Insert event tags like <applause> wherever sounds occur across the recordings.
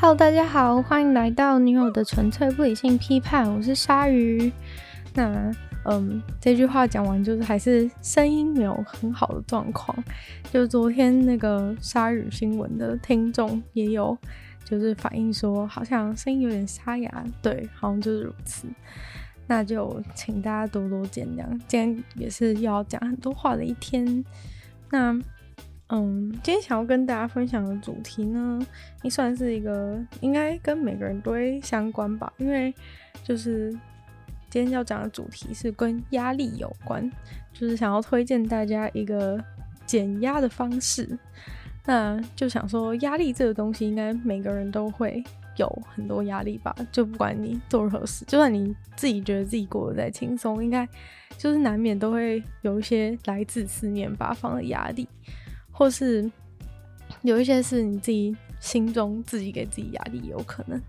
Hello，大家好，欢迎来到女友的纯粹不理性批判，我是鲨鱼。那，嗯，这句话讲完，就是还是声音没有很好的状况。就昨天那个鲨鱼新闻的听众也有，就是反映说，好像声音有点沙哑，对，好像就是如此。那就请大家多多见谅，今天也是要讲很多话的一天。那。嗯，今天想要跟大家分享的主题呢，也算是一个应该跟每个人都会相关吧，因为就是今天要讲的主题是跟压力有关，就是想要推荐大家一个减压的方式。那就想说，压力这个东西，应该每个人都会有很多压力吧，就不管你做任何事，就算你自己觉得自己过得再轻松，应该就是难免都会有一些来自四面八方的压力。或是有一些是你自己心中自己给自己压力，有可能。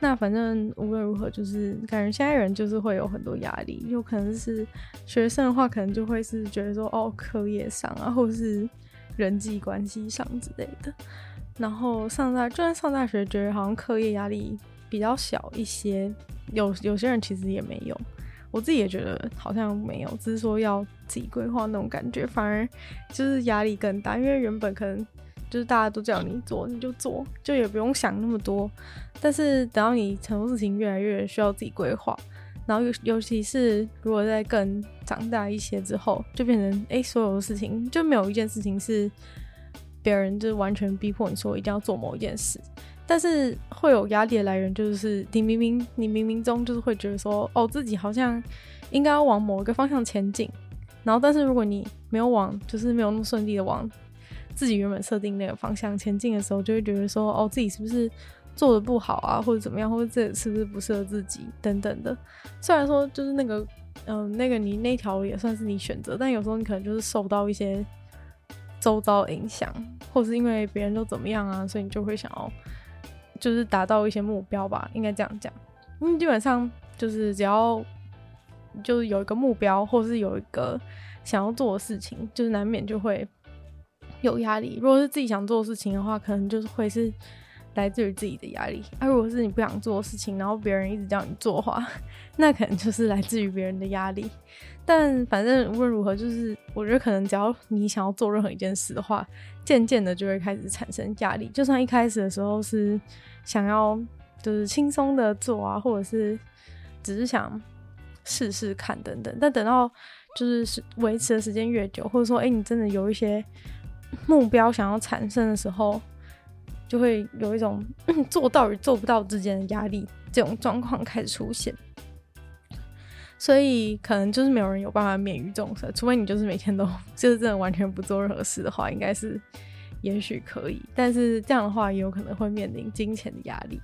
那反正无论如何，就是感觉现在人就是会有很多压力，有可能是学生的话，可能就会是觉得说哦，课业上啊，或是人际关系上之类的。然后上大，就算上大学，觉得好像课业压力比较小一些，有有些人其实也没有。我自己也觉得好像没有，只是说要自己规划那种感觉，反而就是压力更大。因为原本可能就是大家都叫你做，你就做，就也不用想那么多。但是等到你很多事情越来越需要自己规划，然后尤尤其是如果在更长大一些之后，就变成哎、所有的事情就没有一件事情是别人就是完全逼迫你说一定要做某一件事。但是会有压力的来源，就是你明明你冥冥中就是会觉得说，哦，自己好像应该要往某一个方向前进，然后但是如果你没有往，就是没有那么顺利的往自己原本设定那个方向前进的时候，就会觉得说，哦，自己是不是做的不好啊，或者怎么样，或者这是不是不适合自己等等的。虽然说就是那个，嗯、那个你那条也算是你选择，但有时候你可能就是受到一些周遭影响，或是因为别人都怎么样啊，所以你就会想要。就是达到一些目标吧，应该这样讲。嗯，基本上就是只要就是有一个目标，或是有一个想要做的事情，就是难免就会有压力。如果是自己想做的事情的话，可能就是会是来自于自己的压力；啊、如果是你不想做的事情，然后别人一直叫你做的话，<laughs> 那可能就是来自于别人的压力。但反正无论如何，就是我觉得可能只要你想要做任何一件事的话，渐渐的就会开始产生压力。就算一开始的时候是想要就是轻松的做啊，或者是只是想试试看等等，但等到就是维持的时间越久，或者说哎、你真的有一些目标想要产生的时候，就会有一种 <clears throat> 做到与做不到之间的压力，这种状况开始出现。所以可能就是没有人有办法免于这种事，除非你就是每天都 <laughs> 就是真的完全不做任何事的话，应该是也许可以。但是这样的话也有可能会面临金钱的压力。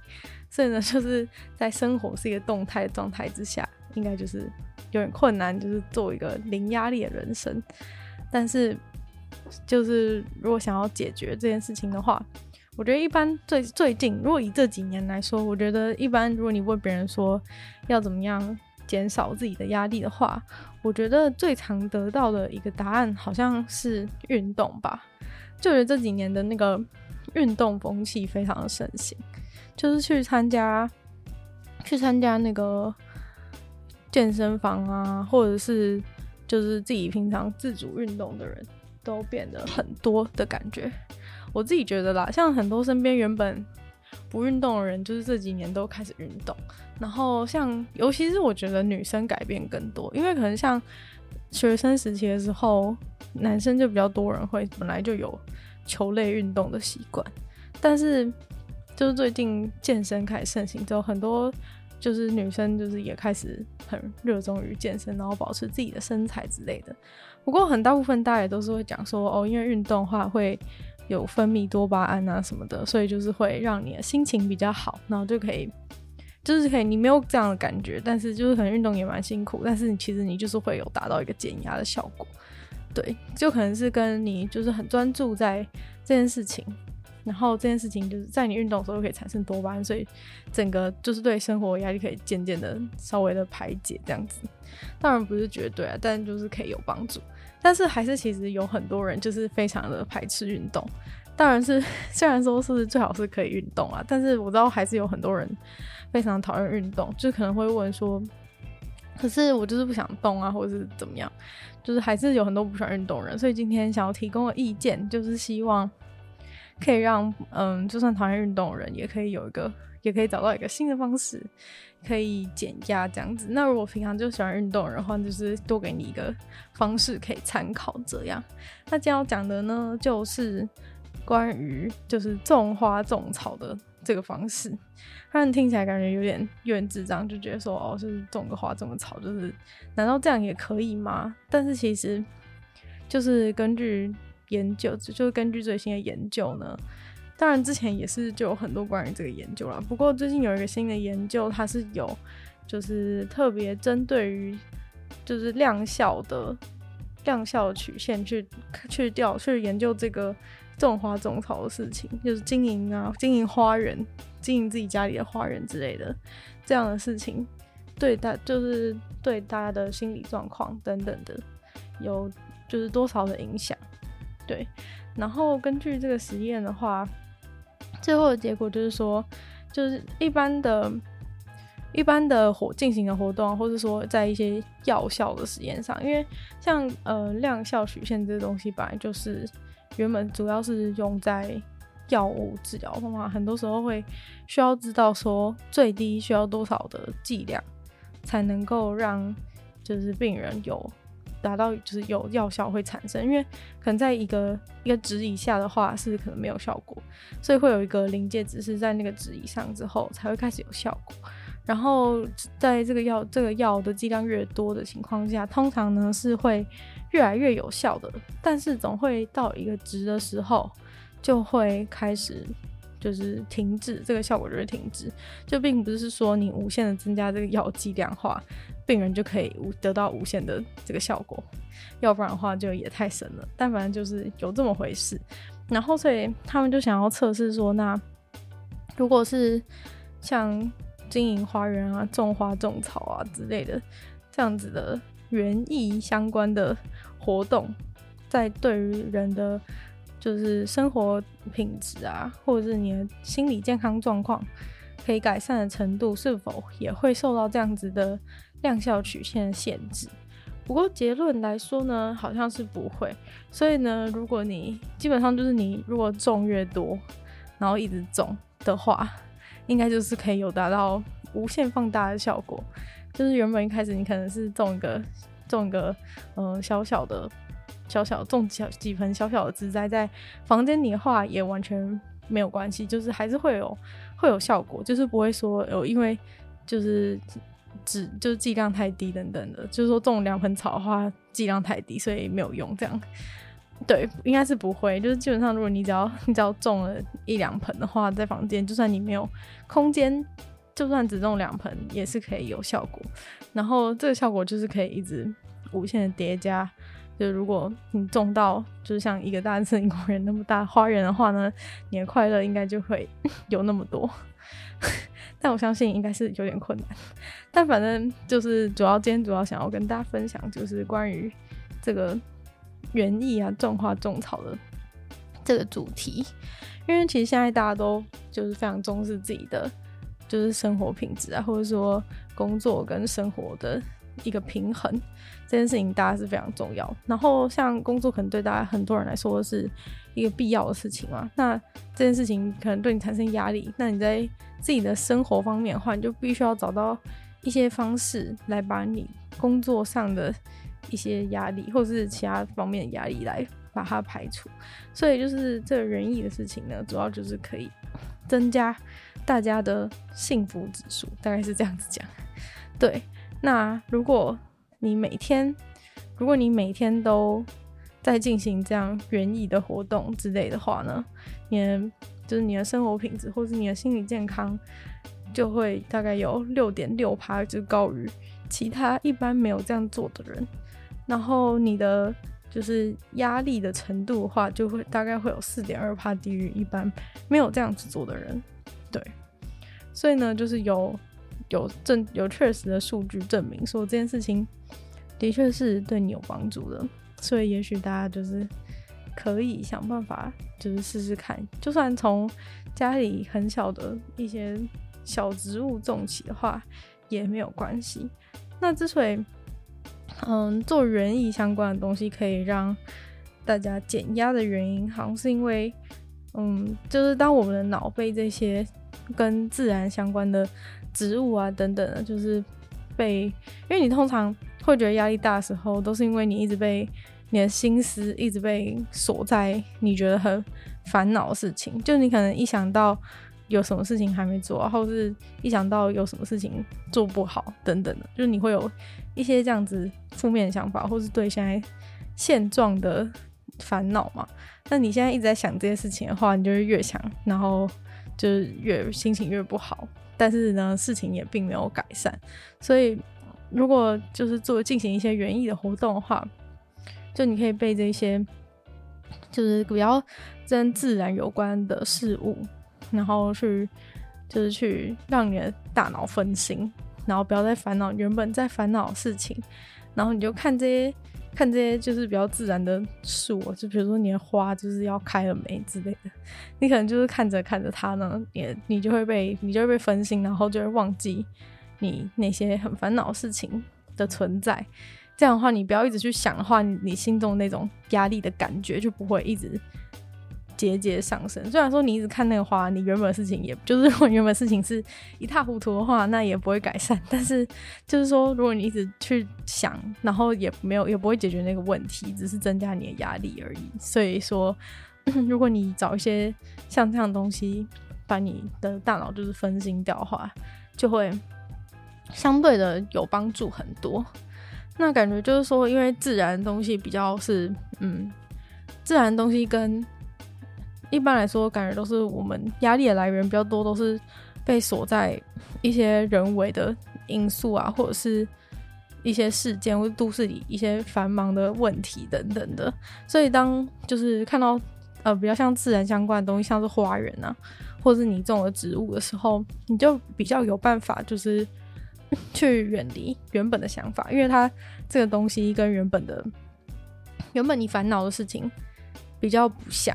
所以呢，就是在生活是一个动态的状态之下，应该就是有点困难，就是做一个零压力的人生。但是就是如果想要解决这件事情的话，我觉得一般最最近，如果以这几年来说，我觉得一般如果你问别人说要怎么样。减少自己的压力的话，我觉得最常得到的一个答案好像是运动吧。就觉得这几年的那个运动风气非常的盛行，就是去参加去参加那个健身房啊，或者是就是自己平常自主运动的人都变得很多的感觉。我自己觉得啦，像很多身边原本。不运动的人，就是这几年都开始运动。然后像，尤其是我觉得女生改变更多，因为可能像学生时期的时候，男生就比较多人会本来就有球类运动的习惯。但是就是最近健身开始盛行之后，很多就是女生就是也开始很热衷于健身，然后保持自己的身材之类的。不过很大部分大家也都是会讲说，哦，因为运动的话会。有分泌多巴胺啊什么的，所以就是会让你的心情比较好，然后就可以，就是可以，你没有这样的感觉，但是就是可能运动也蛮辛苦，但是你其实你就是会有达到一个减压的效果，对，就可能是跟你就是很专注在这件事情，然后这件事情就是在你运动的时候可以产生多巴胺，所以整个就是对生活压力可以渐渐的稍微的排解这样子，当然不是绝对啊，但就是可以有帮助。但是还是其实有很多人就是非常的排斥运动，当然是 <laughs> 虽然说是最好是可以运动啊，但是我知道还是有很多人非常讨厌运动，就可能会问说，可是我就是不想动啊，或者是怎么样，就是还是有很多不喜欢运动的人，所以今天想要提供的意见就是希望可以让嗯，就算讨厌运动的人也可以有一个，也可以找到一个新的方式。可以减压这样子。那如果平常就喜欢运动的话，就是多给你一个方式可以参考这样。那今天要讲的呢，就是关于就是种花种草的这个方式。<laughs> 当然听起来感觉有点有点智障，就觉得说哦，就是种个花种个草，就是难道这样也可以吗？但是其实就是根据研究，就是根据最新的研究呢。当然，之前也是就有很多关于这个研究啦。不过最近有一个新的研究，它是有就是特别针对于就是量效的量效曲线去去调去研究这个种花种草的事情，就是经营啊，经营花园，经营自己家里的花园之类的这样的事情，对大就是对大家的心理状况等等的有就是多少的影响。对，然后根据这个实验的话。最后的结果就是说，就是一般的、一般的活进行的活动，或者说在一些药效的实验上，因为像呃量效曲线这个东西本来就是原本主要是用在药物治疗方法，很多时候会需要知道说最低需要多少的剂量才能够让就是病人有。达到就是有药效会产生，因为可能在一个一个值以下的话是可能没有效果，所以会有一个临界值是在那个值以上之后才会开始有效果。然后在这个药这个药的剂量越多的情况下，通常呢是会越来越有效的，但是总会到一个值的时候就会开始。就是停止这个效果就会停止，就并不是说你无限的增加这个药剂量化，病人就可以无得到无限的这个效果，要不然的话就也太神了。但反正就是有这么回事，然后所以他们就想要测试说，那如果是像经营花园啊、种花种草啊之类的这样子的园艺相关的活动，在对于人的。就是生活品质啊，或者是你的心理健康状况可以改善的程度，是否也会受到这样子的量效曲线的限制？不过结论来说呢，好像是不会。所以呢，如果你基本上就是你如果种越多，然后一直种的话，应该就是可以有达到无限放大的效果。就是原本一开始你可能是种一个种个嗯、小小的。小小种小几盆小小的植栽在房间里的话，也完全没有关系，就是还是会有会有效果，就是不会说有因为就是只就是剂量太低等等的，就是说种两盆草的话剂量太低，所以没有用这样。对，应该是不会，就是基本上如果你只要你只要种了一两盆的话，在房间就算你没有空间，就算只种两盆也是可以有效果。然后这个效果就是可以一直无限的叠加。就如果你种到就是像一个大森林公园那么大花园的话呢，你的快乐应该就会 <laughs> 有那么多。<laughs> 但我相信应该是有点困难。但反正就是主要今天主要想要跟大家分享，就是关于这个园艺啊、种花种草的这个主题。因为其实现在大家都就是非常重视自己的就是生活品质啊，或者说工作跟生活的。一个平衡这件事情，大家是非常重要。然后，像工作可能对大家很多人来说是一个必要的事情嘛。那这件事情可能对你产生压力，那你在自己的生活方面的话，你就必须要找到一些方式来把你工作上的一些压力，或者是其他方面的压力来把它排除。所以，就是这仁义的事情呢，主要就是可以增加大家的幸福指数，大概是这样子讲。对。那如果你每天，如果你每天都在进行这样园艺的活动之类的话呢，你的就是你的生活品质或是你的心理健康就会大概有六点六趴，就高于其他一般没有这样做的人。然后你的就是压力的程度的话，就会大概会有四点二趴低于一般没有这样子做的人。对，所以呢，就是有。有证有确实的数据证明说这件事情的确是对你有帮助的，所以也许大家就是可以想办法，就是试试看，就算从家里很小的一些小植物种起的话，也没有关系。那之所以，嗯，做园艺相关的东西可以让大家减压的原因，好像是因为，嗯，就是当我们的脑被这些跟自然相关的植物啊等等的，就是被，因为你通常会觉得压力大的时候，都是因为你一直被你的心思一直被锁在你觉得很烦恼的事情，就你可能一想到有什么事情还没做，或是一想到有什么事情做不好等等的，就是你会有一些这样子负面的想法，或是对现在现状的烦恼嘛。那你现在一直在想这些事情的话，你就会越想，然后就是越心情越不好。但是呢，事情也并没有改善。所以，如果就是做进行一些园艺的活动的话，就你可以被这些就是比较跟自然有关的事物，然后去就是去让你的大脑分心，然后不要再烦恼原本在烦恼的事情，然后你就看这些。看这些就是比较自然的树，就比如说你的花就是要开了没之类的，你可能就是看着看着它呢，你你就会被你就会被分心，然后就会忘记你那些很烦恼事情的存在。这样的话，你不要一直去想的话，你心中那种压力的感觉就不会一直。节节上升。虽然说你一直看那个花，你原本的事情也就是如果原本事情是一塌糊涂的话，那也不会改善。但是就是说，如果你一直去想，然后也没有也不会解决那个问题，只是增加你的压力而已。所以说，<coughs> 如果你找一些像这样的东西，把你的大脑就是分心掉的话，就会相对的有帮助很多。那感觉就是说，因为自然的东西比较是嗯，自然的东西跟一般来说，感觉都是我们压力的来源比较多，都是被锁在一些人为的因素啊，或者是一些事件，或者都市里一些繁忙的问题等等的。所以，当就是看到呃比较像自然相关的东西，像是花园啊，或者是你种的植物的时候，你就比较有办法，就是去远离原本的想法，因为它这个东西跟原本的原本你烦恼的事情比较不像。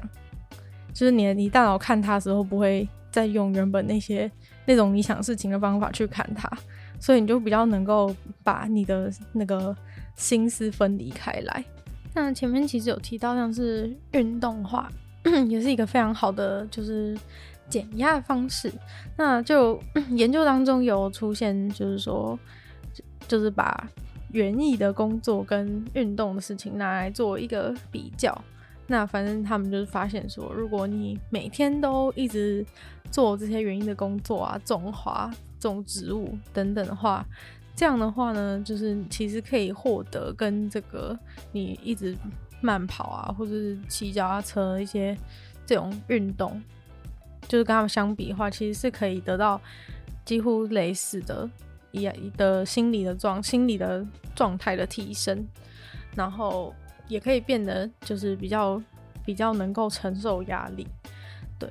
就是你，你大脑看它的时候，不会再用原本那些那种你想事情的方法去看它，所以你就比较能够把你的那个心思分离开来。那前面其实有提到，像是运动化，<clears throat> 也是一个非常好的就是减压方式。那就 <clears throat> 研究当中有出现，就是说，就是把园艺的工作跟运动的事情拿来做一个比较。那反正他们就是发现说，如果你每天都一直做这些园艺的工作啊，种花、种植物等等的话，这样的话呢，就是其实可以获得跟这个你一直慢跑啊，或者是骑脚踏车一些这种运动，就是跟他们相比的话，其实是可以得到几乎类似的一样的心理的状心理的状态的提升，然后。也可以变得就是比较比较能够承受压力，对。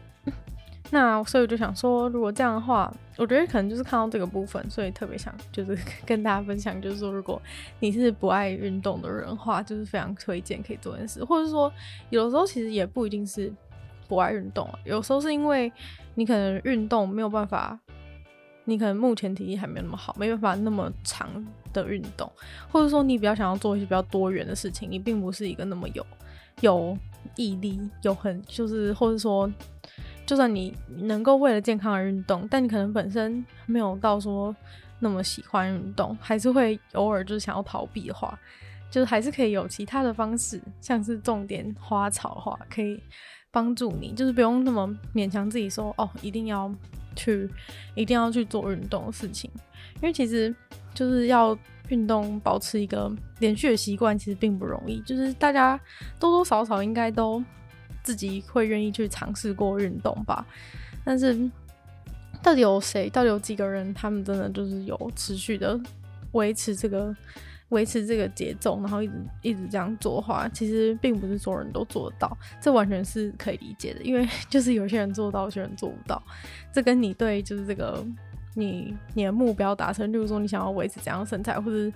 那所以我就想说，如果这样的话，我觉得可能就是看到这个部分，所以特别想就是 <laughs> 跟大家分享，就是说，如果你是不爱运动的人的话，就是非常推荐可以做件事，或者说有的时候其实也不一定是不爱运动啊，有时候是因为你可能运动没有办法。你可能目前体力还没有那么好，没办法那么长的运动，或者说你比较想要做一些比较多元的事情，你并不是一个那么有有毅力、有很就是，或者说，就算你能够为了健康而运动，但你可能本身没有到说那么喜欢运动，还是会偶尔就是想要逃避的话，就是还是可以有其他的方式，像是种点花草的话，可以帮助你，就是不用那么勉强自己说哦，一定要。去一定要去做运动的事情，因为其实就是要运动，保持一个连续的习惯，其实并不容易。就是大家多多少少应该都自己会愿意去尝试过运动吧。但是到底有谁？到底有几个人？他们真的就是有持续的维持这个？维持这个节奏，然后一直一直这样做的话，其实并不是所有人都做得到，这完全是可以理解的。因为 <laughs> 就是有些人做到，有些人做不到。这跟你对就是这个你你的目标达成，例如说你想要维持怎样的身材，或者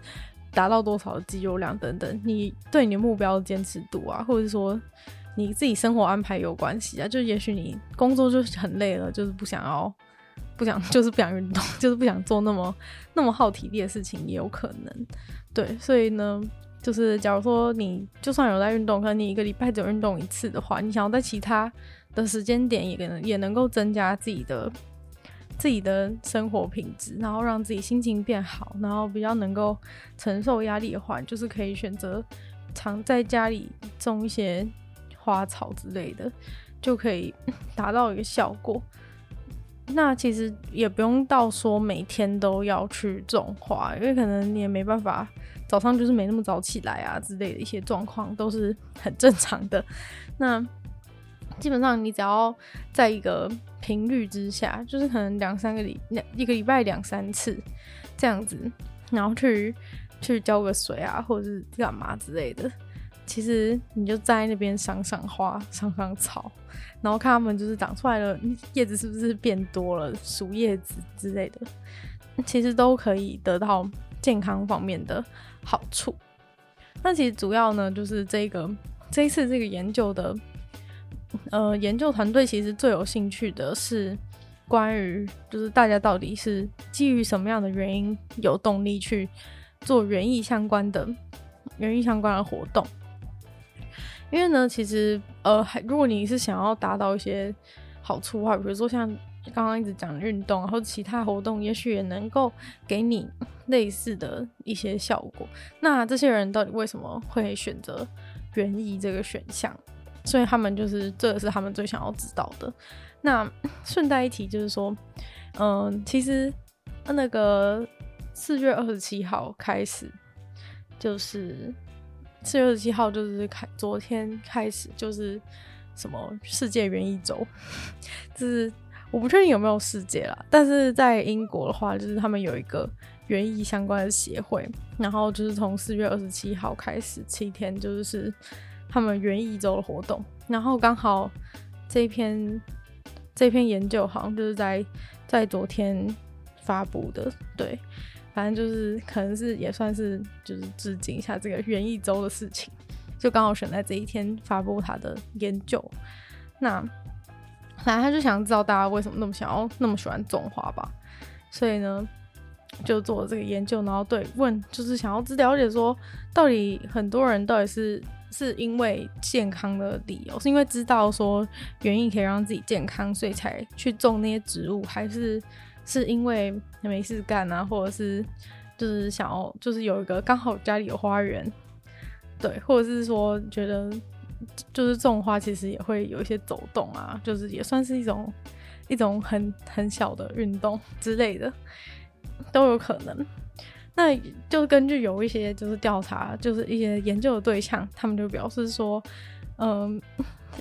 达到多少的肌肉量等等，你对你的目标的坚持度啊，或者说你自己生活安排有关系啊。就也许你工作就是很累了，就是不想要，不想 <laughs> 就是不想运动，<laughs> 就是不想做那么那么耗体力的事情，也有可能。对，所以呢，就是假如说你就算有在运动，可能你一个礼拜只有运动一次的话，你想要在其他的时间点也能也能够增加自己的。自己的生活品质，然后让自己心情变好，然后比较能够承受压力的话，就是可以选择常在家里种一些花草之类的，就可以 <laughs> 达到一个效果。那其实也不用到说每天都要去种花，因为可能你也没办法早上就是没那么早起来啊之类的一些状况都是很正常的。那基本上你只要在一个频率之下，就是可能两三个礼两一个礼拜两三次这样子，然后去去浇个水啊，或者是干嘛之类的。其实你就在那边赏赏花、赏赏草，然后看它们就是长出来了叶子是不是变多了、熟叶子之类的，其实都可以得到健康方面的好处。那其实主要呢，就是这个这一次这个研究的。呃，研究团队其实最有兴趣的是关于，就是大家到底是基于什么样的原因有动力去做园艺相关的园艺相关的活动。因为呢，其实呃，如果你是想要达到一些好处的话，比如说像刚刚一直讲运动，或者其他活动，也许也能够给你类似的一些效果。那这些人到底为什么会选择园艺这个选项？所以他们就是，这个是他们最想要知道的。那顺带一提，就是说，嗯，其实那个四月二十七号开始，就是四月二十七号就是开昨天开始就是什么世界园艺周，<laughs> 就是我不确定有没有世界啦，但是在英国的话，就是他们有一个园艺相关的协会，然后就是从四月二十七号开始七天，就是。他们园艺周的活动，然后刚好这篇这篇研究好像就是在在昨天发布的，对，反正就是可能是也算是就是致敬一下这个园艺周的事情，就刚好选在这一天发布他的研究。那反正他就想知道大家为什么那么想要那么喜欢种花吧，所以呢就做了这个研究，然后对问就是想要知了解说到底很多人到底是。是因为健康的理由，是因为知道说园艺可以让自己健康，所以才去种那些植物，还是是因为没事干啊，或者是就是想要就是有一个刚好家里有花园，对，或者是说觉得就是种花其实也会有一些走动啊，就是也算是一种一种很很小的运动之类的，都有可能。那就根据有一些就是调查，就是一些研究的对象，他们就表示说，嗯，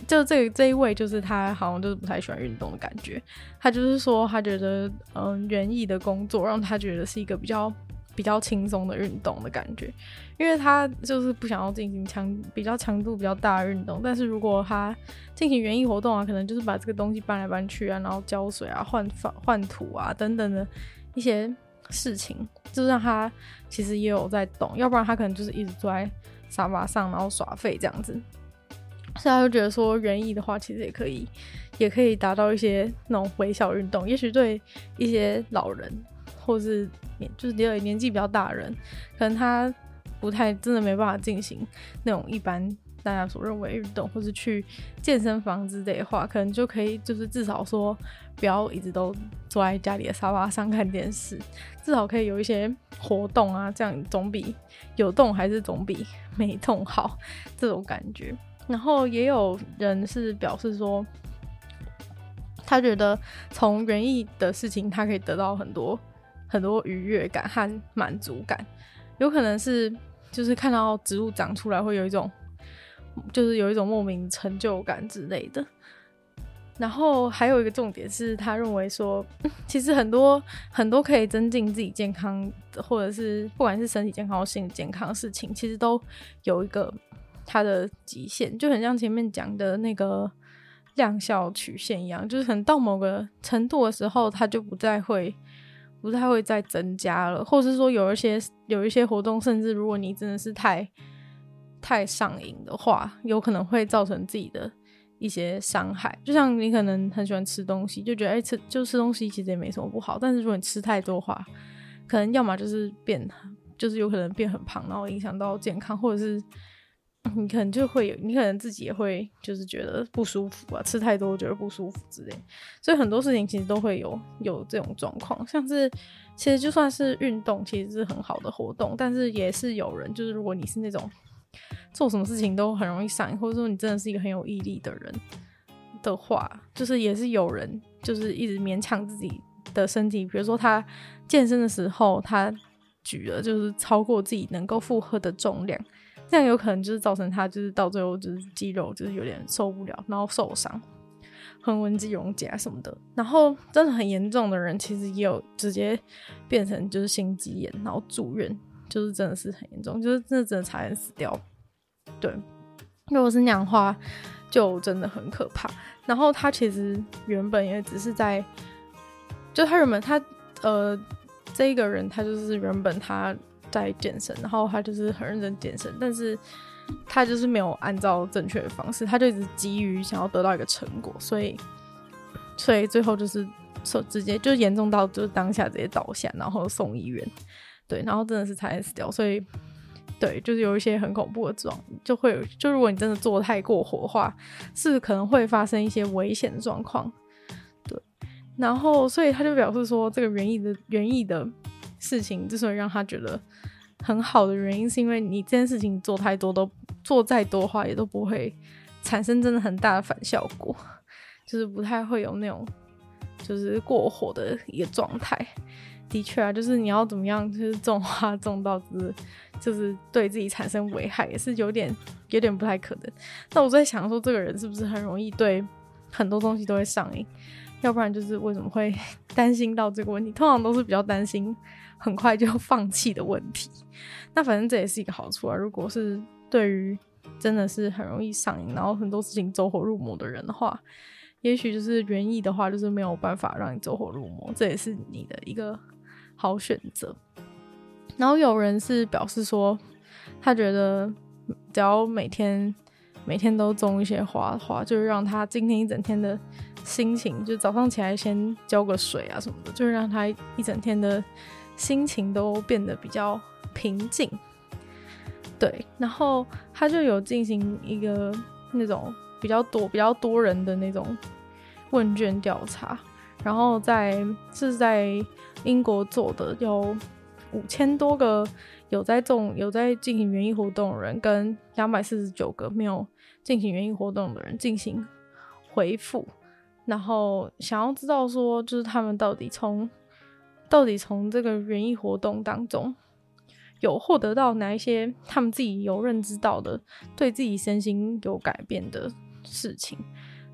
就这这一位就是他好像就是不太喜欢运动的感觉。他就是说，他觉得嗯，园艺的工作让他觉得是一个比较比较轻松的运动的感觉，因为他就是不想要进行强比较强度比较大的运动。但是如果他进行园艺活动啊，可能就是把这个东西搬来搬去啊，然后浇水啊、换换换土啊等等的一些。事情就是让他其实也有在动，要不然他可能就是一直坐在沙发上，然后耍废这样子。所以他就觉得说，园艺的话其实也可以，也可以达到一些那种微小运动。也许对一些老人，或是年就是年年纪比较大的人，可能他不太真的没办法进行那种一般。大家所认为运动，或是去健身房之类的话，可能就可以，就是至少说不要一直都坐在家里的沙发上 <laughs> 看电视，至少可以有一些活动啊，这样总比有动还是总比没动好这种感觉。然后也有人是表示说，他觉得从园艺的事情，他可以得到很多很多愉悦感和满足感，有可能是就是看到植物长出来会有一种。就是有一种莫名成就感之类的，然后还有一个重点是他认为说，其实很多很多可以增进自己健康，或者是不管是身体健康或心理健康的事情，其实都有一个它的极限，就很像前面讲的那个量效曲线一样，就是很到某个程度的时候，它就不再会不太会再增加了，或者是说有一些有一些活动，甚至如果你真的是太太上瘾的话，有可能会造成自己的一些伤害。就像你可能很喜欢吃东西，就觉得哎、吃就吃东西其实也没什么不好，但是如果你吃太多的话，可能要么就是变，就是有可能变很胖，然后影响到健康，或者是。你可能就会有，你可能自己也会就是觉得不舒服啊，吃太多觉得不舒服之类，所以很多事情其实都会有有这种状况。像是其实就算是运动，其实是很好的活动，但是也是有人就是如果你是那种做什么事情都很容易上瘾，或者说你真的是一个很有毅力的人的话，就是也是有人就是一直勉强自己的身体，比如说他健身的时候，他举了就是超过自己能够负荷的重量。这样有可能就是造成他就是到最后就是肌肉就是有点受不了，然后受伤，横纹肌溶解啊什么的。然后真的很严重的人，其实也有直接变成就是心肌炎，然后住院，就是真的是很严重，就是真的真的差点死掉。对，如果是那样的话，就真的很可怕。然后他其实原本也只是在，就他原本他呃这个人他就是原本他。在健身，然后他就是很认真健身，但是他就是没有按照正确的方式，他就一直急于想要得到一个成果，所以所以最后就是说直接就严重到就是当下直接倒下，然后送医院，对，然后真的是差点死掉，所以对，就是有一些很恐怖的状，就会，就如果你真的做太过火的话，是可能会发生一些危险的状况，对，然后所以他就表示说，这个园艺的园艺的。事情之所以让他觉得很好的原因，是因为你这件事情做太多，都做再多的话，也都不会产生真的很大的反效果，就是不太会有那种就是过火的一个状态。的确啊，就是你要怎么样，就是种花种到就是就是对自己产生危害，也是有点有点不太可能。那我在想说，这个人是不是很容易对很多东西都会上瘾？要不然就是为什么会 <laughs> 担心到这个问题？通常都是比较担心。很快就放弃的问题，那反正这也是一个好处啊。如果是对于真的是很容易上瘾，然后很多事情走火入魔的人的话，也许就是园艺的话，就是没有办法让你走火入魔，这也是你的一个好选择。然后有人是表示说，他觉得只要每天每天都种一些花的话，就是让他今天一整天的心情，就早上起来先浇个水啊什么的，就是让他一整天的。心情都变得比较平静，对，然后他就有进行一个那种比较多、比较多人的那种问卷调查，然后在是在英国做的，有五千多个有在种、有在进行园艺活动的人，跟两百四十九个没有进行园艺活动的人进行回复，然后想要知道说，就是他们到底从。到底从这个园艺活动当中有获得到哪一些他们自己有认知到的，对自己身心有改变的事情，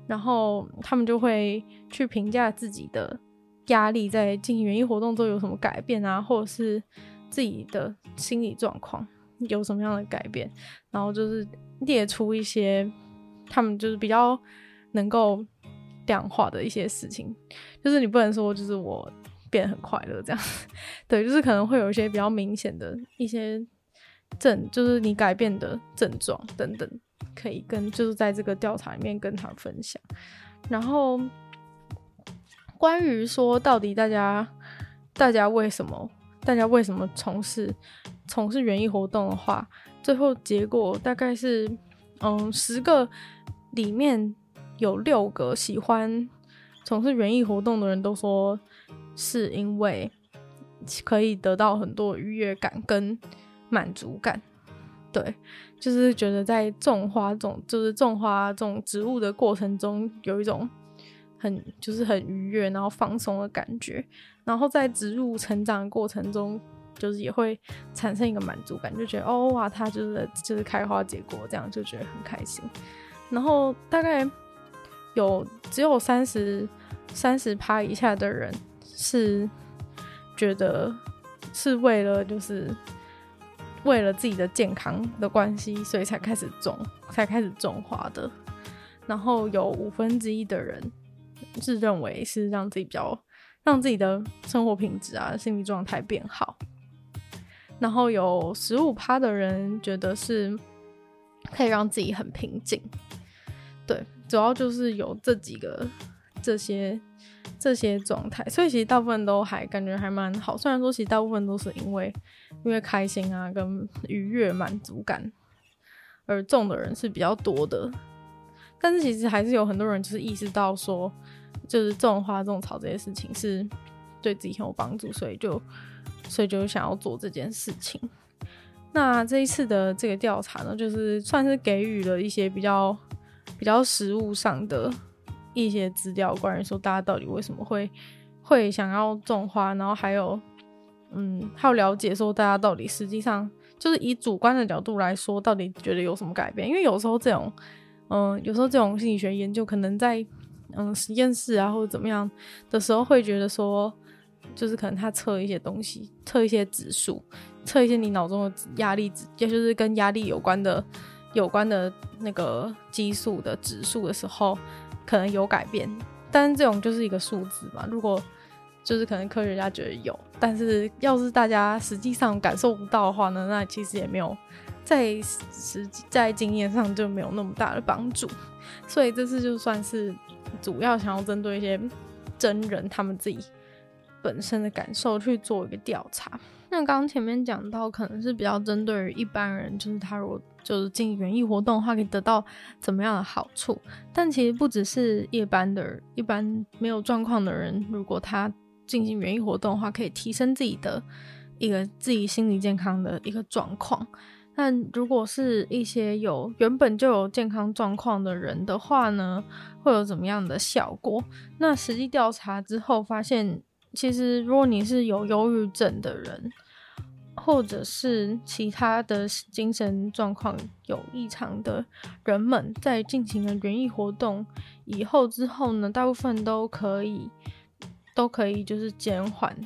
然后他们就会去评价自己的压力在进行园艺活动中有什么改变啊，或者是自己的心理状况有什么样的改变，然后就是列出一些他们就是比较能够量化的一些事情，就是你不能说就是我。变很快乐，这样，<laughs> 对，就是可能会有一些比较明显的一些症，就是你改变的症状等等，可以跟就是在这个调查里面跟他分享。然后关于说到底大家大家为什么大家为什么从事从事园艺活动的话，最后结果大概是嗯十个里面有六个喜欢从事园艺活动的人都说。是因为可以得到很多愉悦感跟满足感，对，就是觉得在种花种就是种花种植物的过程中有一种很就是很愉悦然后放松的感觉，然后在植物成长过程中就是也会产生一个满足感，就觉得哦哇，它就是就是开花结果这样就觉得很开心，然后大概有只有三十三十趴以下的人。是觉得是为了就是为了自己的健康的关系，所以才开始种，才开始种花的。然后有五分之一的人是认为是让自己比较让自己的生活品质啊、心理状态变好。然后有十五趴的人觉得是可以让自己很平静。对，主要就是有这几个这些这些状态，所以其实大部分都还感觉还蛮好。虽然说其实大部分都是因为因为开心啊跟愉悦满足感而中的人是比较多的，但是其实还是有很多人就是意识到说，就是种花种草这些事情是对自己很有帮助，所以就所以就想要做这件事情。那这一次的这个调查呢，就是算是给予了一些比较。比较实物上的一些资料，关于说大家到底为什么会会想要种花，然后还有嗯，还有了解说大家到底实际上就是以主观的角度来说，到底觉得有什么改变？因为有时候这种嗯，有时候这种心理学研究可能在嗯实验室啊或者怎么样的时候，会觉得说就是可能他测一些东西，测一些指数，测一些你脑中的压力值，也就是跟压力有关的。有关的那个激素的指数的时候，可能有改变，但是这种就是一个数字嘛。如果就是可能科学家觉得有，但是要是大家实际上感受不到的话呢，那其实也没有在实在经验上就没有那么大的帮助。所以这次就算是主要想要针对一些真人他们自己本身的感受去做一个调查。那刚前面讲到，可能是比较针对于一般人，就是他如果就是进园艺活动的话，可以得到怎么样的好处？但其实不只是一般的、一般没有状况的人，如果他进行园艺活动的话，可以提升自己的一个自己心理健康的一个状况。但如果是一些有原本就有健康状况的人的话呢，会有怎么样的效果？那实际调查之后发现。其实，如果你是有忧郁症的人，或者是其他的精神状况有异常的人们，在进行了园艺活动以后之后呢，大部分都可以都可以就是减缓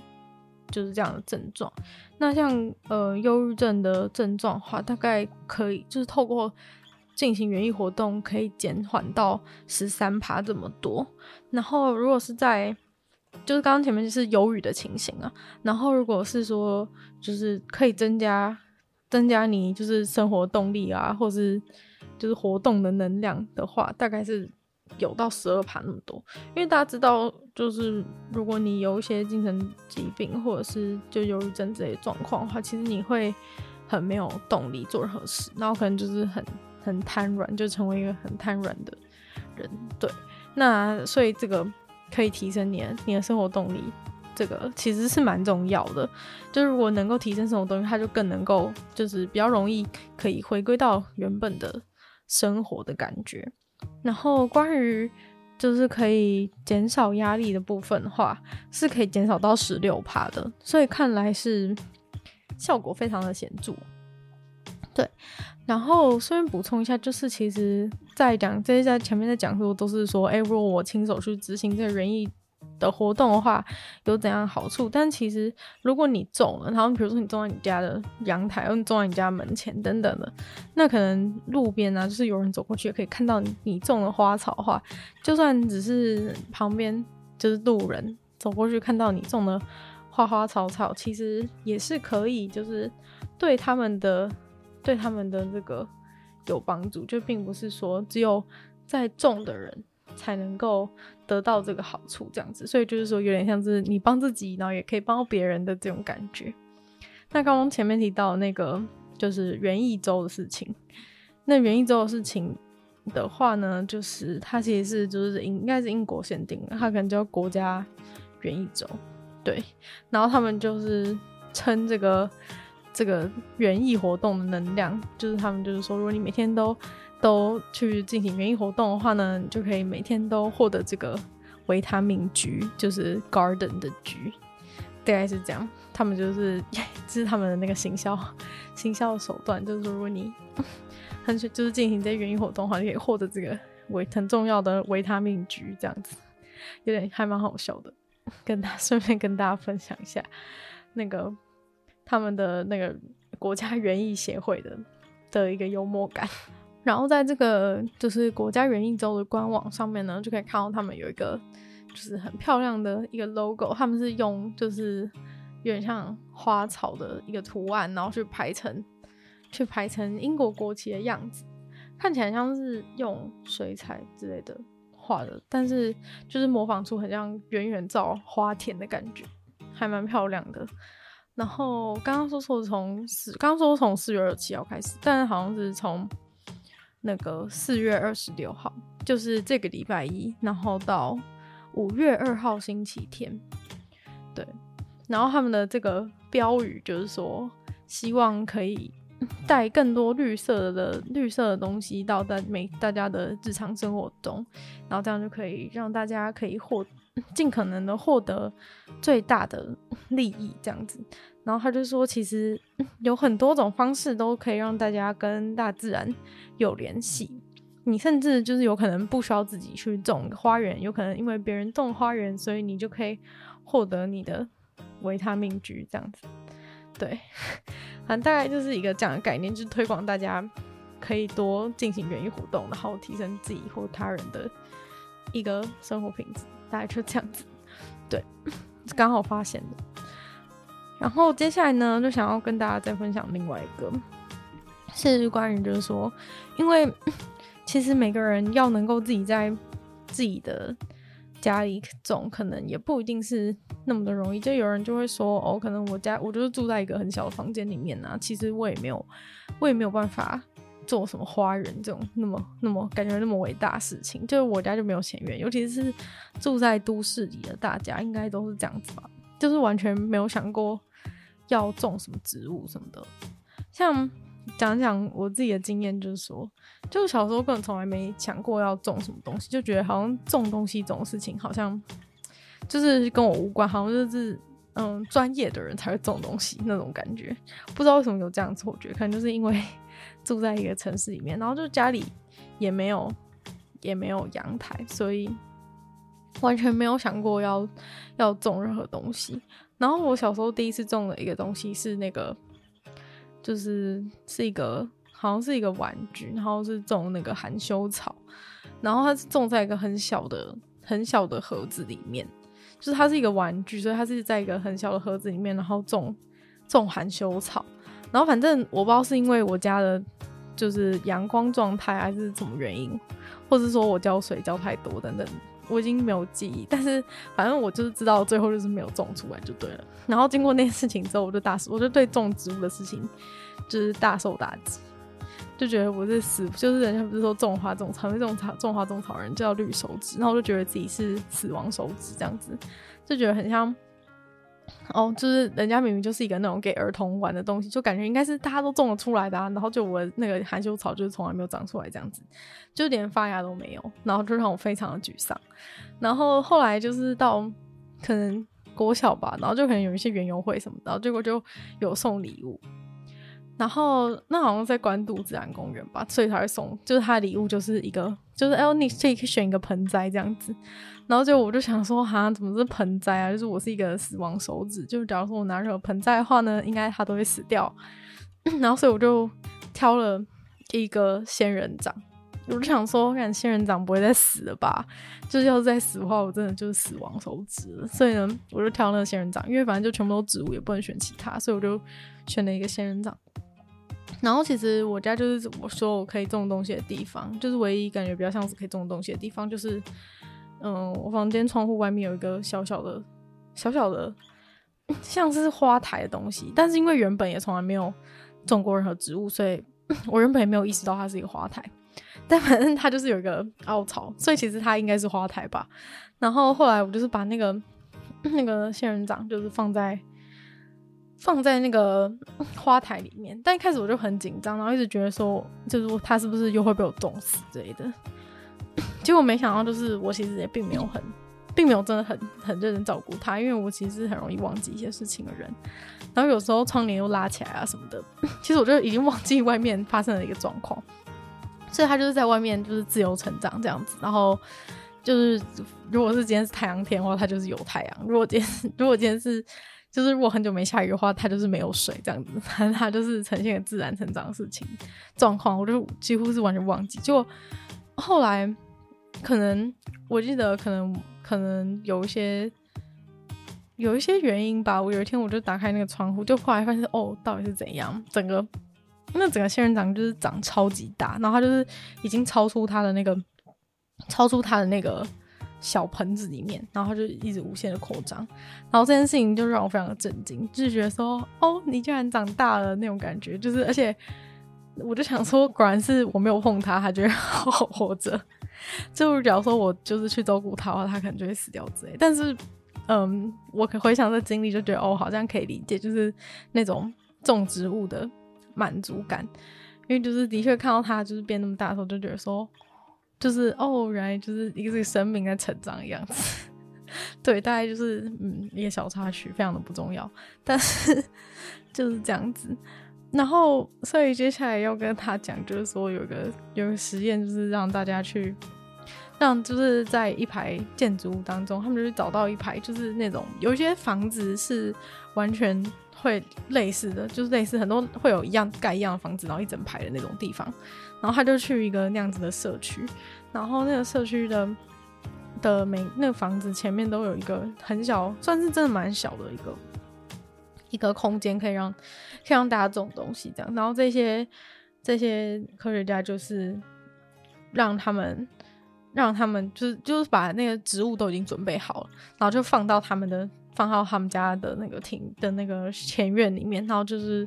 就是这样的症状。那像呃忧郁症的症状的话，大概可以就是透过进行园艺活动可以减缓到十三趴这么多。然后如果是在就是刚刚前面就是忧郁的情形啊，然后如果是说就是可以增加增加你就是生活动力啊，或是就是活动的能量的话，大概是有到十二趴那么多。因为大家知道，就是如果你有一些精神疾病或者是就忧郁症这些状况的话，其实你会很没有动力做任何事，然后可能就是很很瘫软，就成为一个很瘫软的人。对，那所以这个。可以提升你的你的生活动力，这个其实是蛮重要的。就如果能够提升生活动力，它就更能够就是比较容易可以回归到原本的生活的感觉。然后关于就是可以减少压力的部分的话，是可以减少到十六趴的，所以看来是效果非常的显著。对，然后顺便补充一下，就是其实在讲这些在前面在讲说都是说，哎，如果我亲手去执行这个园艺的活动的话，有怎样好处？但其实如果你种了，然后比如说你种在你家的阳台，或你种在你家门前等等的，那可能路边啊，就是有人走过去也可以看到你你种的花草的话，就算只是旁边就是路人走过去看到你种的花花草草，其实也是可以，就是对他们的。对他们的这个有帮助，就并不是说只有在种的人才能够得到这个好处这样子，所以就是说有点像是你帮自己，然后也可以帮别人的这种感觉。那刚刚前面提到那个就是园艺周的事情，那园艺周的事情的话呢，就是它其实是就是应该是英国限定的，它可能叫国家园艺周，对，然后他们就是称这个。这个园艺活动的能量，就是他们就是说，如果你每天都都去进行园艺活动的话呢，你就可以每天都获得这个维他命 G，就是 Garden 的 G，大概是这样。他们就是这是他们的那个行销行销手段，就是说，如果你很就是进行这些园艺活动的话，你可以获得这个维很重要的维他命 G，这样子有点还蛮好笑的，跟大顺便跟大家分享一下那个。他们的那个国家园艺协会的的一个幽默感，然后在这个就是国家园艺周的官网上面呢，就可以看到他们有一个就是很漂亮的一个 logo，他们是用就是有点像花草的一个图案，然后去排成去排成英国国旗的样子。看起来像是用水彩之类的画的，但是就是模仿出很像远远照花田的感觉，还蛮漂亮的。然后刚刚说说从四，刚刚说从四月二十七号开始，但是好像是从那个四月二十六号，就是这个礼拜一，然后到五月二号星期天，对。然后他们的这个标语就是说，希望可以 <laughs> 带更多绿色的绿色的东西到大每大家的日常生活中，然后这样就可以让大家可以获。尽可能的获得最大的利益，这样子。然后他就说，其实有很多种方式都可以让大家跟大自然有联系。你甚至就是有可能不需要自己去种花园，有可能因为别人种花园，所以你就可以获得你的维他命 G 这样子。对，<laughs> 反正大概就是一个这样的概念，就是推广大家可以多进行园艺活动，然后提升自己或他人的一个生活品质。大概就这样子，<laughs> 对，刚好发现的。然后接下来呢，就想要跟大家再分享另外一个，是关于就是说，因为 <laughs> 其实每个人要能够自己在自己的家里种，可能也不一定是那么的容易。就有人就会说，哦，可能我家我就是住在一个很小的房间里面啊，其实我也没有，我也没有办法。做什么花园这种那么那么感觉那么伟大事情，就是我家就没有前院，尤其是住在都市里的大家，应该都是这样子吧，就是完全没有想过要种什么植物什么的。像讲讲我自己的经验，就是说，就小时候根本从来没想过要种什么东西，就觉得好像种东西这种事情好像就是跟我无关，好像就是嗯专业的人才会种东西那种感觉。不知道为什么有这样错觉，可能就是因为。住在一个城市里面，然后就家里也没有也没有阳台，所以完全没有想过要要种任何东西。然后我小时候第一次种的一个东西是那个，就是是一个好像是一个玩具，然后是种那个含羞草，然后它是种在一个很小的很小的盒子里面，就是它是一个玩具，所以它是在一个很小的盒子里面，然后种种含羞草。然后反正我不知道是因为我家的，就是阳光状态还是什么原因，或者说我浇水浇太多等等，我已经没有记忆。但是反正我就是知道最后就是没有种出来就对了。然后经过那件事情之后，我就大，我就对种植物的事情就是大受打击，就觉得我是死，就是人家不是说种花种草，那种草种花种草人叫绿手指，然后我就觉得自己是死亡手指这样子，就觉得很像。哦，就是人家明明就是一个那种给儿童玩的东西，就感觉应该是大家都种得出来的啊，然后就我那个含羞草就是从来没有长出来这样子，就连发芽都没有，然后就让我非常的沮丧。然后后来就是到可能国小吧，然后就可能有一些园游会什么的，然后结果就有送礼物。然后那好像在关渡自然公园吧，所以才会送，就是他的礼物就是一个，就是哎，你可以选一个盆栽这样子。然后就我就想说，哈，怎么是盆栽啊？就是我是一个死亡手指，就是假如说我拿任何盆栽的话呢，应该它都会死掉。<coughs> 然后所以我就挑了一个仙人掌，我就想说，我看仙人掌不会再死了吧？就是要再死的话，我真的就是死亡手指了。所以呢，我就挑那个仙人掌，因为反正就全部都植物，也不能选其他，所以我就选了一个仙人掌。然后其实我家就是我说我可以种东西的地方，就是唯一感觉比较像是可以种东西的地方，就是。嗯，我房间窗户外面有一个小小的、小小的，像是花台的东西。但是因为原本也从来没有种过任何植物，所以我原本也没有意识到它是一个花台。但反正它就是有一个凹槽，所以其实它应该是花台吧。然后后来我就是把那个那个仙人掌就是放在放在那个花台里面。但一开始我就很紧张，然后一直觉得说，就是它是不是又会被我冻死之类的。<laughs> 结果没想到，就是我其实也并没有很，并没有真的很很认真照顾它，因为我其实是很容易忘记一些事情的人。然后有时候窗帘又拉起来啊什么的，<laughs> 其实我就已经忘记外面发生了一个状况，所以它就是在外面就是自由成长这样子。然后就是如果是今天是太阳天的话，它就是有太阳；如果今天 <laughs> 如果今天是就是如果很久没下雨的话，它就是没有水这样子。反正它就是呈现自然成长的事情状况，我就几乎是完全忘记。就后来。可能我记得，可能可能有一些有一些原因吧。我有一天我就打开那个窗户，就后来发现哦，到底是怎样？整个那整个仙人掌就是长超级大，然后它就是已经超出它的那个，超出它的那个小盆子里面，然后它就一直无限的扩张，然后这件事情就让我非常的震惊，就是觉得说，哦，你居然长大了那种感觉，就是而且我就想说，果然是我没有碰它，它就会好好活着。就假如说我就是去照顾它的话，它可能就会死掉之类。但是，嗯，我可回想这经历，就觉得哦，好像可以理解，就是那种种植物的满足感，因为就是的确看到它就是变那么大的时候，就觉得说，就是哦，原来就是一个这个生命在成长的样子。<laughs> 对，大概就是嗯一个小插曲，非常的不重要，但是 <laughs> 就是这样子。然后，所以接下来要跟他讲，就是说有个有个实验，就是让大家去，让就是在一排建筑物当中，他们就去找到一排，就是那种有些房子是完全会类似的，就是类似很多会有一样盖一样的房子，然后一整排的那种地方。然后他就去一个那样子的社区，然后那个社区的的每那个房子前面都有一个很小，算是真的蛮小的一个。一个空间可以让，可以让大家种东西这样，然后这些这些科学家就是让他们让他们就是就是把那个植物都已经准备好了，然后就放到他们的放到他们家的那个庭的那个前院里面，然后就是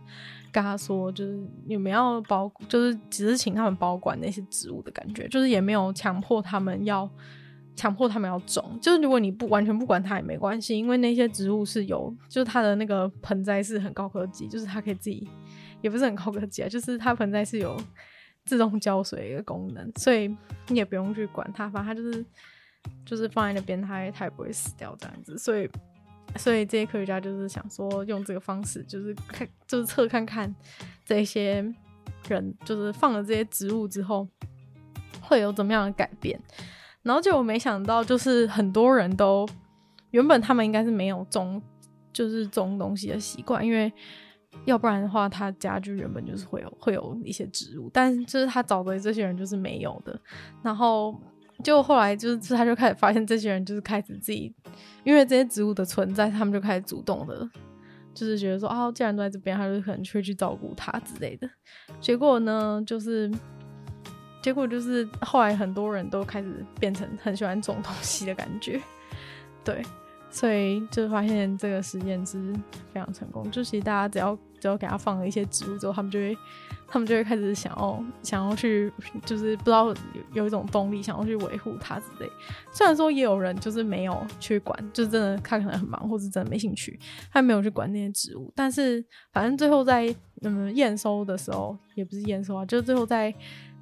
跟他说，就是你们要保，就是只是请他们保管那些植物的感觉，就是也没有强迫他们要。强迫他们要种，就是如果你不完全不管它也没关系，因为那些植物是有，就是它的那个盆栽是很高科技，就是它可以自己，也不是很高科技啊，就是它盆栽是有自动浇水的功能，所以你也不用去管它，反正它就是就是放在那边，它它也不会死掉这样子，所以所以这些科学家就是想说用这个方式，就是看就是测看看这些人就是放了这些植物之后会有怎么样的改变。然后就我没想到，就是很多人都原本他们应该是没有种，就是种东西的习惯，因为要不然的话，他家就原本就是会有会有一些植物，但就是他找的这些人就是没有的。然后就后来就是他就开始发现，这些人就是开始自己，因为这些植物的存在，他们就开始主动的，就是觉得说啊，既然都在这边，他就可能去去照顾它之类的。结果呢，就是。结果就是后来很多人都开始变成很喜欢种东西的感觉，对，所以就发现这个实验是非常成功。就其实大家只要只要给他放了一些植物之后，他们就会他们就会开始想要想要去，就是不知道有有一种动力想要去维护它之类。虽然说也有人就是没有去管，就真的他可能很忙，或是真的没兴趣，他没有去管那些植物。但是反正最后在嗯验收的时候，也不是验收啊，就是最后在。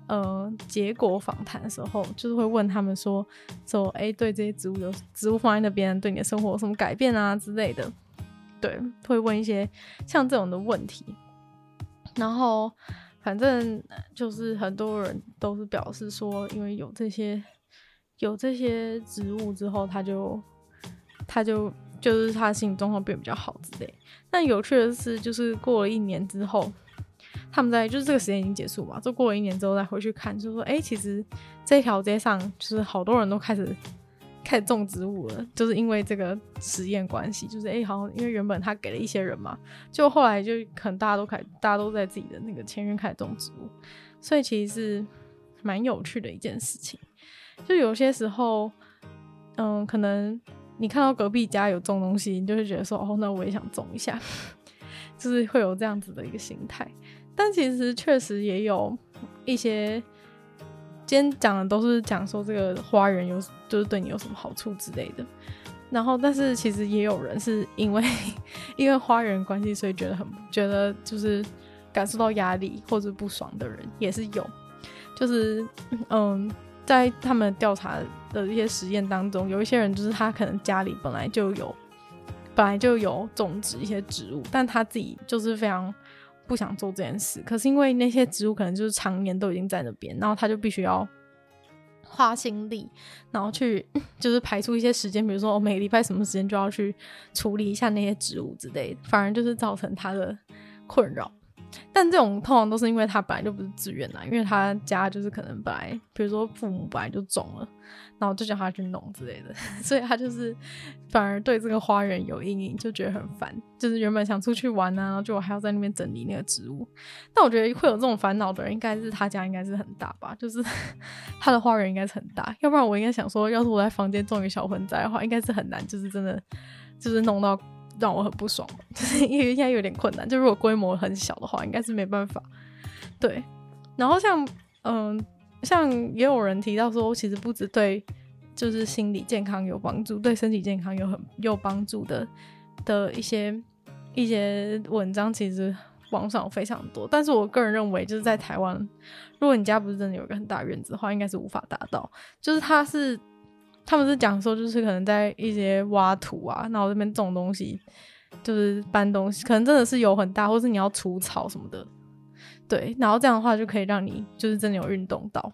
呃，结果访谈的时候，就是会问他们说，说，哎、对这些植物有植物放在那边，对你的生活有什么改变啊之类的，对，会问一些像这种的问题。然后，反正就是很多人都是表示说，因为有这些有这些植物之后，他就他就就是他心理状况变比较好之类。但有趣的是，就是过了一年之后。他们在就是这个时间已经结束嘛，就过了一年之后再回去看，就说哎、其实这条街上就是好多人都开始开始种植物了，<laughs> 就是因为这个实验关系，就是哎、欸，好像因为原本他给了一些人嘛，就后来就可能大家都开，大家都在自己的那个前院开始种植物，所以其实是蛮有趣的一件事情。就有些时候，嗯，可能你看到隔壁家有种东西，你就会觉得说哦，那我也想种一下，<laughs> 就是会有这样子的一个心态。但其实确实也有一些，今天讲的都是讲说这个花园有，就是对你有什么好处之类的。然后，但是其实也有人是因为 <laughs> 因为花园关系，所以觉得很觉得就是感受到压力或者不爽的人也是有。就是嗯，在他们调查的一些实验当中，有一些人就是他可能家里本来就有本来就有种植一些植物，但他自己就是非常。不想做这件事，可是因为那些植物可能就是常年都已经在那边，然后他就必须要花心力，然后去 <laughs> 就是排出一些时间，比如说我每个礼拜什么时间就要去处理一下那些植物之类的，反而就是造成他的困扰。但这种通常都是因为他本来就不是自愿的，因为他家就是可能本来，比如说父母本来就种了，然后就叫他去弄之类的，<laughs> 所以他就是反而对这个花园有阴影，就觉得很烦。就是原本想出去玩啊，就我还要在那边整理那个植物。但我觉得会有这种烦恼的人，应该是他家应该是很大吧，就是 <laughs> 他的花园应该是很大，要不然我应该想说，要是我在房间种一个小盆栽的话，应该是很难，就是真的就是弄到。让我很不爽，<laughs> 因为应该有点困难。就如果规模很小的话，应该是没办法。对，然后像嗯、像也有人提到说，其实不止对就是心理健康有帮助，对身体健康有很有帮助的的一些一些文章，其实网上非常多。但是我个人认为，就是在台湾，如果你家不是真的有一个很大院子的话，应该是无法达到。就是它是。他们是讲说，就是可能在一些挖土啊，然后这边种东西，就是搬东西，可能真的是有很大，或是你要除草什么的，对，然后这样的话就可以让你就是真的有运动到。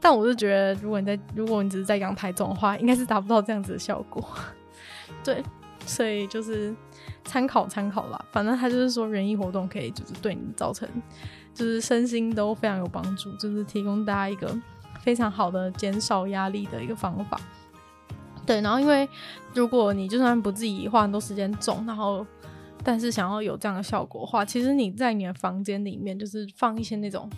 但我是觉得，如果你在如果你只是在阳台种的话，应该是达不到这样子的效果。<laughs> 对，所以就是参考参考啦。反正他就是说，园艺活动可以就是对你造成就是身心都非常有帮助，就是提供大家一个。非常好的减少压力的一个方法，对。然后，因为如果你就算不自己花很多时间种，然后但是想要有这样的效果的话，其实你在你的房间里面就是放一些那种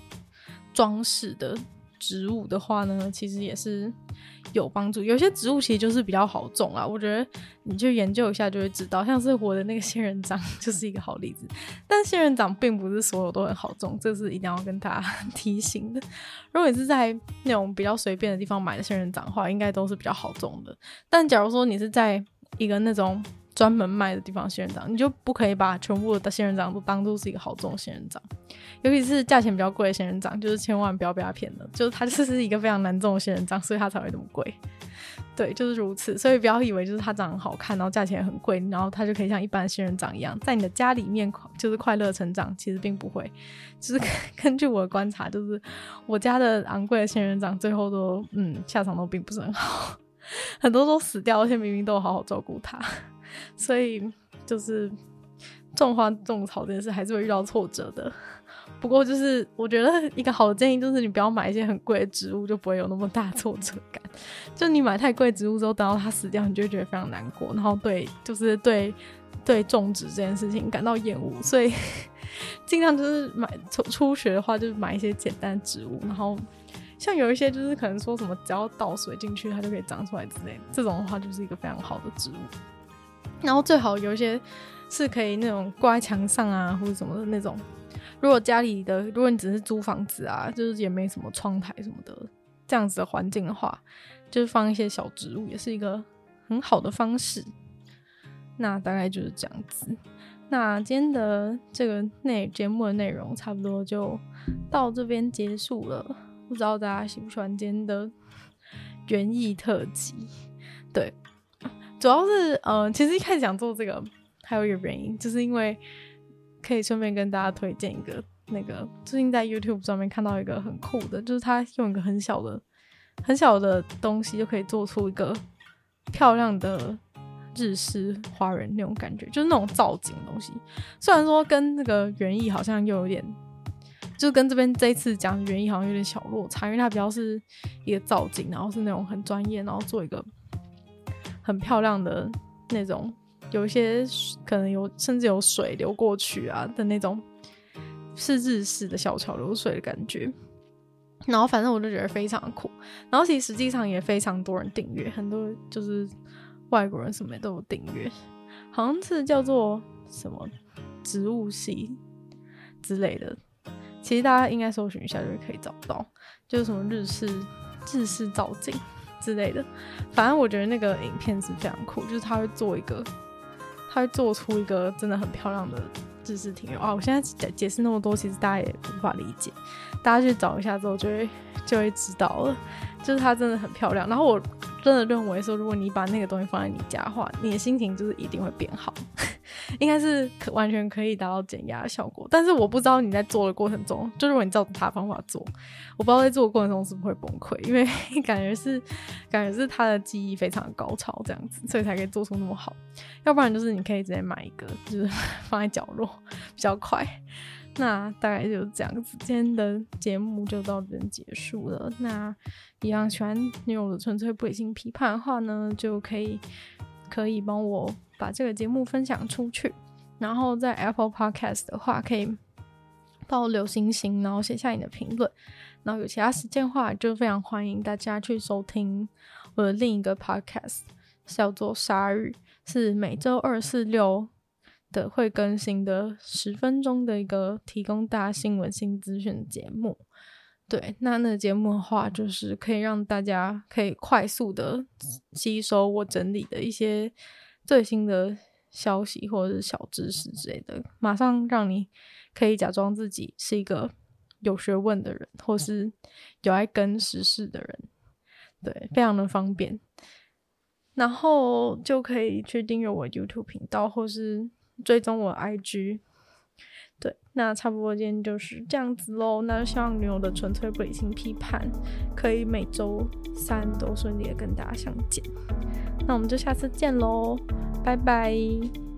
装饰的。植物的话呢，其实也是有帮助。有些植物其实就是比较好种啊，我觉得你去研究一下就会知道。像是我的那个仙人掌 <laughs> 就是一个好例子。但仙人掌并不是所有都很好种，这是一定要跟大家 <laughs> 提醒的。如果你是在那种比较随便的地方买的仙人掌的话，应该都是比较好种的。但假如说你是在一个那种专门卖的地方仙人掌，你就不可以把全部的仙人掌都当做是一个好种仙人掌，尤其是价钱比较贵的仙人掌，就是千万不要被它骗了，就是它就是一个非常难种的仙人掌，所以它才会这么贵。对，就是如此，所以不要以为就是它长得很好看，然后价钱很贵，然后它就可以像一般仙人掌一样，在你的家里面就是快乐成长，其实并不会。就是根 <laughs> 据我的观察，就是我家的昂贵的仙人掌最后都嗯下场都并不是很好，<laughs> 很多都死掉，而且明明都有好好照顾它。所以就是种花种草这件事还是会遇到挫折的。不过就是我觉得一个好的建议就是你不要买一些很贵的植物，就不会有那么大挫折感。<laughs> 就你买太贵植物之后，等到它死掉，你就会觉得非常难过，然后对就是对对种植这件事情感到厌恶。所以尽量就是买初初学的话，就是买一些简单植物，然后像有一些就是可能说什么只要倒水进去它就可以长出来之类的，这种的话就是一个非常好的植物。然后最好有一些是可以那种挂在墙上啊，或者什么的那种。如果家里的，如果你只是租房子啊，就是也没什么窗台什么的这样子的环境的话，就是放一些小植物也是一个很好的方式。那大概就是这样子。那今天的这个内节目的内容差不多就到这边结束了。不知道大家喜不喜欢今天的园艺特辑？对。主要是，呃，其实一开始想做这个，还有一个原因，就是因为可以顺便跟大家推荐一个那个最近在 YouTube 上面看到一个很酷的，就是他用一个很小的、很小的东西就可以做出一个漂亮的日式花园那种感觉，就是那种造景的东西。虽然说跟那个园艺好像又有点，就跟这边这一次讲园艺好像有点小落差，因为它比较是一个造景，然后是那种很专业，然后做一个。很漂亮的那种，有一些可能有甚至有水流过去啊的那种，是日式的小桥流水的感觉。然后反正我就觉得非常酷。然后其实实际上也非常多人订阅，很多就是外国人什么都有订阅，好像是叫做什么植物系之类的。其实大家应该搜寻一下就可以找到，就是什么日式日式造景。之类的，反正我觉得那个影片是非常酷，就是他会做一个，他会做出一个真的很漂亮的知识庭院啊！我现在解解释那么多，其实大家也无法理解，大家去找一下之后就会就会知道了，就是它真的很漂亮。然后我真的认为说，如果你把那个东西放在你家的话，你的心情就是一定会变好。<laughs> 应该是可完全可以达到减压的效果，但是我不知道你在做的过程中，就如果你照他方法做，我不知道在做的过程中是不是会崩溃，因为感觉是感觉是他的技艺非常的高超这样子，所以才可以做出那么好。要不然就是你可以直接买一个，就是 <laughs> 放在角落比较快。那大概就这样子，今天的节目就到这边结束了。那一样喜欢女友的纯粹不理性批判的话呢，就可以可以帮我把这个节目分享出去。然后在 Apple Podcast 的话，可以帮我留星星，然后写下你的评论。然后有其他时间的话，就非常欢迎大家去收听我的另一个 Podcast，叫做《鲨鱼》，是每周二、四、六的会更新的十分钟的一个提供大家新闻新资讯节目。对，那那个节目的话，就是可以让大家可以快速的吸收我整理的一些最新的。消息或者是小知识之类的，马上让你可以假装自己是一个有学问的人，或是有爱跟时事的人，对，非常的方便。然后就可以去订阅我 YouTube 频道，或是追踪我 IG。对，那差不多今天就是这样子喽。那希望女友的纯粹不理性批判可以每周三都顺利的跟大家相见。那我们就下次见喽。拜拜。